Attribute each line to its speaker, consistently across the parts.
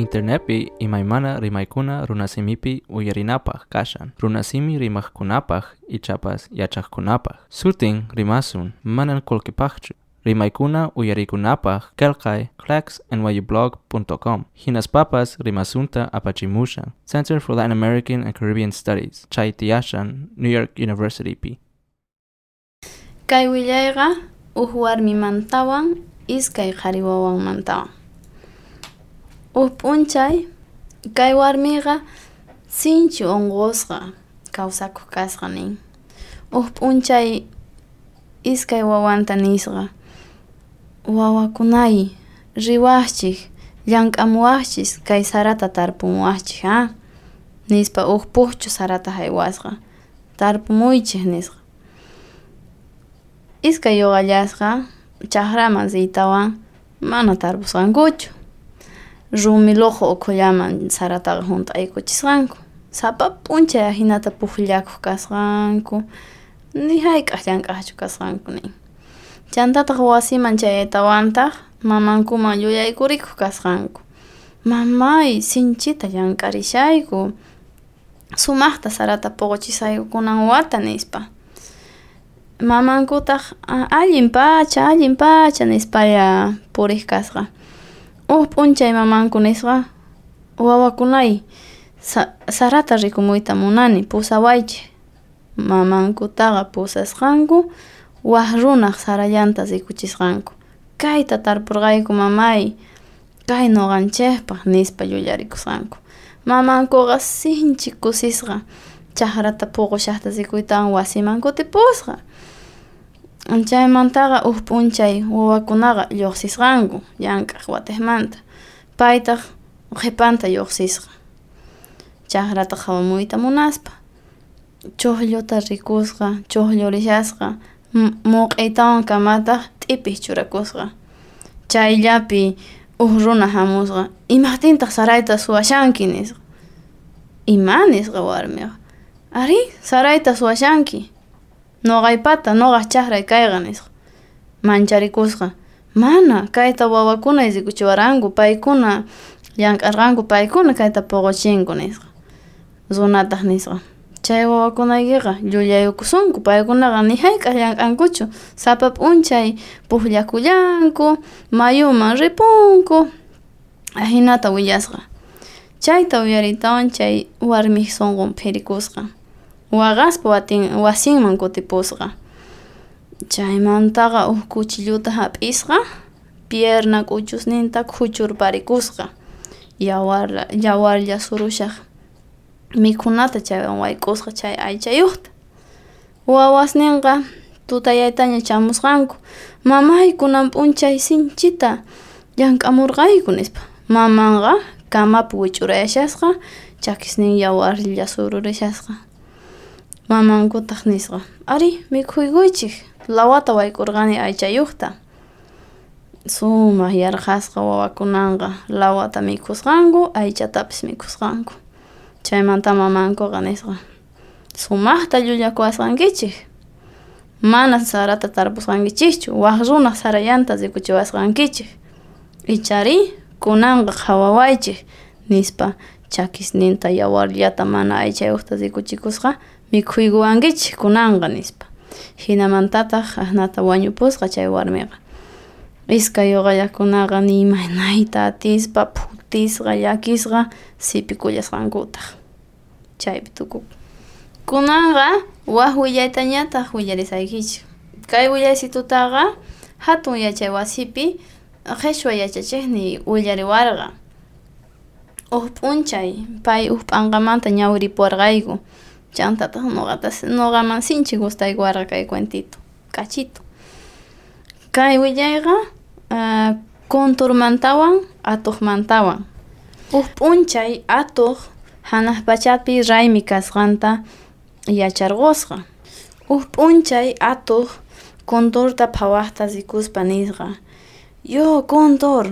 Speaker 1: Internepi imaimana rimaikuna runasimipi uyarinapah kashan. Runasimi Rimahkunapah ichapas yachakunapa Sutin rimasun manan kolkipachu. Rimaikuna uyarikunapaj kelkai clax nyublog.com. Hinas papas rimasunta apachimushan. Center for Latin American and Caribbean Studies. Chaitiashan, New York University
Speaker 2: P. Kaiwillaga uhuarmi mantawan iskai qariwawan mantawan. Uj p'unchay kay warmiqa sinchi unqusqa kawsakuq kasqa nin. Uj p'unchay iskay wawanta nisqa. Wawakunay riwaqchik llank'amuwaqchis kay sarata tarpumuwaqchik ha? Nispa uj puqchu sarata haywasqa tarpumuychik nisqa. Iskay yoqallasqa chaqraman siytawan mana tarpusqankuchu rumi luqu ukhullaman sarataqa hunt'aykuchisqanku sapa p'unchay hinata puqllakuq kasqanku ni hayk'aq llank'aqchu kasqanku nin chantataq wasiman chayaytawantaq mamankuman yuyaykurikuq kasqanku mamay sinchita llank'arishayku sumaqta sarata puquchisayku kunan wata nispa. Mamankutaq allin pacha allin pacha nispalla puriq kasqa Urp'unchaymamanku mamanku nisqa wawakunay sa sarata rikumuyta munani pusawaychik. Mamankutaqa pusasqanku wak runaq sara llanta rikuchisqanku kayta tarpurqayku mamay kay nuqanchikpaq nispa llullayrikusqanku. Mamankuqa sinchi kusisqa chakrata puqushaqta rikuytawan wasiman kutipusqa chaymantaqa uj p'unchay wawakunaqa lluqsisqanku llank'aq watiqmanta paytaq qhipanta lluqsisqa chaqrataq hamuyta munaspa. Chuqlluta rikusqa chuqllu rishasqa muq'iytawan kamataq t'ipih churakusqa. Chayllapi uj runa hamusqa. Imaqtintaq sarayta suwashanki nisqa ima nisqa warmiqa. Ari sarayta suwashanki nuqaypata nuqaq chaqray kayqa nisqa mancharikusqa mana kayta wawakunay sikuchiwaranku paykuna llank'arqanku paykuna kayta puquchinku nisqa runataq nisqa chay wawakunaykiqa llullayukusunku paykunaqa ni hayk'aq llank'ankuchu. Sapa p'unchay puqllakullanku mayuman ripunku. Hinata willasqa chayta uyariytawan chay warmik sunqun phirikusqa waqaspa watin wasinman kutipusqa chaymantaqa uj kuchilluta hap'isqa pierna k'uchusninta khuchurparikusqa. Yawarla yawarlla surushaq. Mikhunata chaywan wayk'usqa chay aychayuqta. Wawasninqa tutayaytaña chamusqanku. Mamay kunan p'unchay sinchita llank'amurqayku nispa. Mamanqa kamapi wich'urayashasqa chakisnin yawarlla sururishasqa mamankutaq nisqa ari mikhuykuychik. Lawata wayk'urqani aychayuqta. Sumaq yarqasqa wawakunanqa. Lawata mikhusqanku aychatapis mikhusqanku. Chaymanta mamankuqa nisqa sumaqta llullakuwasqankichik mana sarata tarpusqankichikchu. Waq runaq sarallanta sikuchiwasqankichik ichari kunanqa qhawawaychik nispa chakisninta yawarllata mana aychayuqta sikuchikusqa mikhuykuwankichik kunanqa nispa hinamantataq asnata wañupusqa chay warmiqa. Iskay uqallakunaqa ni imanayta atispa phutisqa llakisqa sipikullasqankutaq chaypi tukuq kunanqa waq willaytañataq willarisaykichik kay willaysitutaqa hatun yachay wasipi qhichwa yachachiqmi willariwarqa uj p'unchay pay uj p'anqamanta ñawiripuwarqayku chantataq nuqatas nuqaman sinchi gustaykuwarqa kay cuentito kachito kay willayqa kunturmantawan atuqmantawan uj p'unchay atuq hanaq pachapi raymi kasqanta yacharqusqa uj p'unchay atuq kunturta phawaqta sikuspa nisqa yo kuntur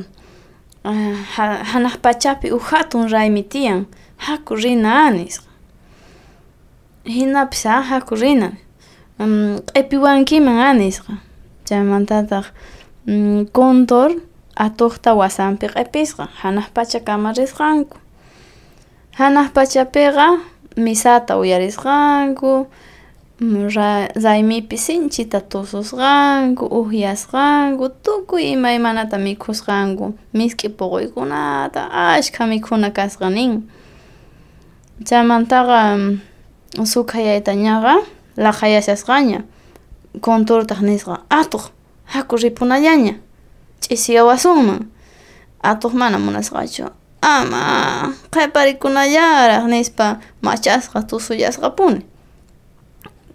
Speaker 2: hanaq pachapi uj hatun raymi tiyan haku rina Hinapisaha corrina. q'ipiwanki mm, e mana nisqa chaymantata kuntur mm, atuqta wasanpi q'ipisqa hanaq pacha kama hanaq pachapiqa misata uyarisqanku raymipi mm, sinchita tususqanku uhyasqanku tukuy imaymanata mikhusqanku misk'i puquykunata ashkha mikhuna kasqa nin chaymantaqa Oso kaya eta nara, la kaya zaz gaina. Kontor eta nez ga, atok, hako ripuna jaina. Txezi gau azuma. Atok mana munaz gatsua. Ama, kaiparikuna jara, nez pa, machaz tuzu jaz gapune.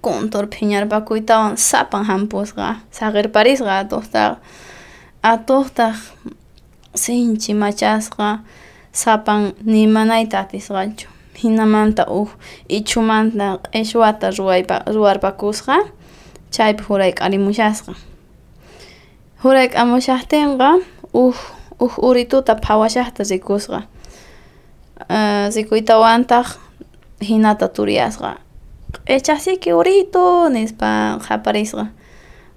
Speaker 2: Kontor piñar bako itaban, sapan hampuz ga, zagir pariz ga, atok ta, atok ta. Hinamanta huk ichumanta q'iswata ruwaypa ruwarpakusqa chaypi jurayk'arimushasqa jurayk'amushaptinqa huk huk urituta phawashaqta rikusqa rikuytawantaq hinata turiyasqa q'ichasiki uritu nispa qaparisqa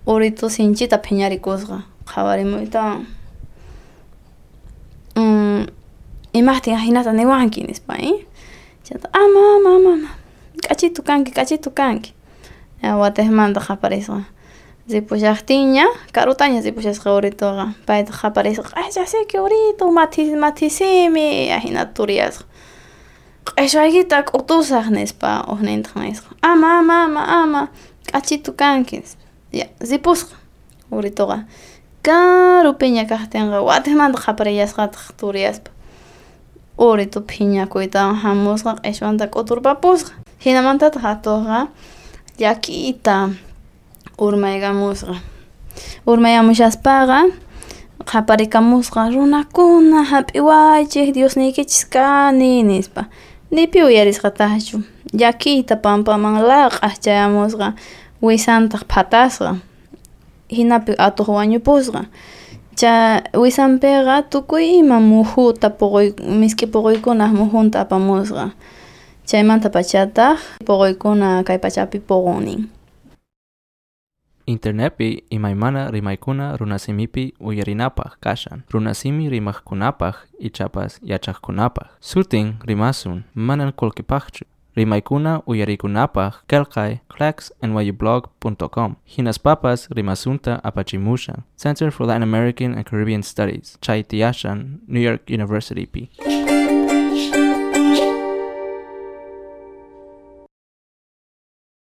Speaker 2: uritu sinchita phiñarikusqa qhawarimuytawan imaqtin hinata niwanki nispa chayta ama ama ama ama k'achitu kanki k'achitu kanki watejmanta qaparisqa ripushaqtinña karutaña ripushasqa urituqa payta qaparisqa q'ishasiki uritu mathi mathisimi hinata turiyasqa q'ishwaykita k'utusaq nispa uqnintaq nisqa ama ama ama ama k'achitu kanki ya ripusqa urituqa karupiña kaqtinqa watejmanta qapariyasqataq turiyaspa uritu phiñakuytawan hamusqa q'ishwanta k'uturpapusqa hinamantataq atuqqa llakiyta urmaykamusqa urmayamushaspaqa qaparikamusqa runakuna hap'iwaychik diosnikichis kani nispa nipi uyarisqataqchu llakiyta pampaman laq'aq chayamusqa wisantaq phatasqa hinapi atuq wañupusqa cha wisanpiqa tukuy ima muhuta puquy misk'i puquykunaq muhunta apamusqa chaymanta pachataq puquykuna kay pachapi puqun nin
Speaker 1: Internetpi imaymana rimaykuna runasimipi uyarinapaq kashan. Runasimi rimaqkunapaq ichapas yachaqkunapaq. Sutin rimasun manan qullqipaqchu. Rimaykuna uyarikunapaq kelkay clacksnyublog.com. Hinaspapas rimasunta apachimushan. Center for Latin American and Caribbean Studies. Chaitiashan, New York University P.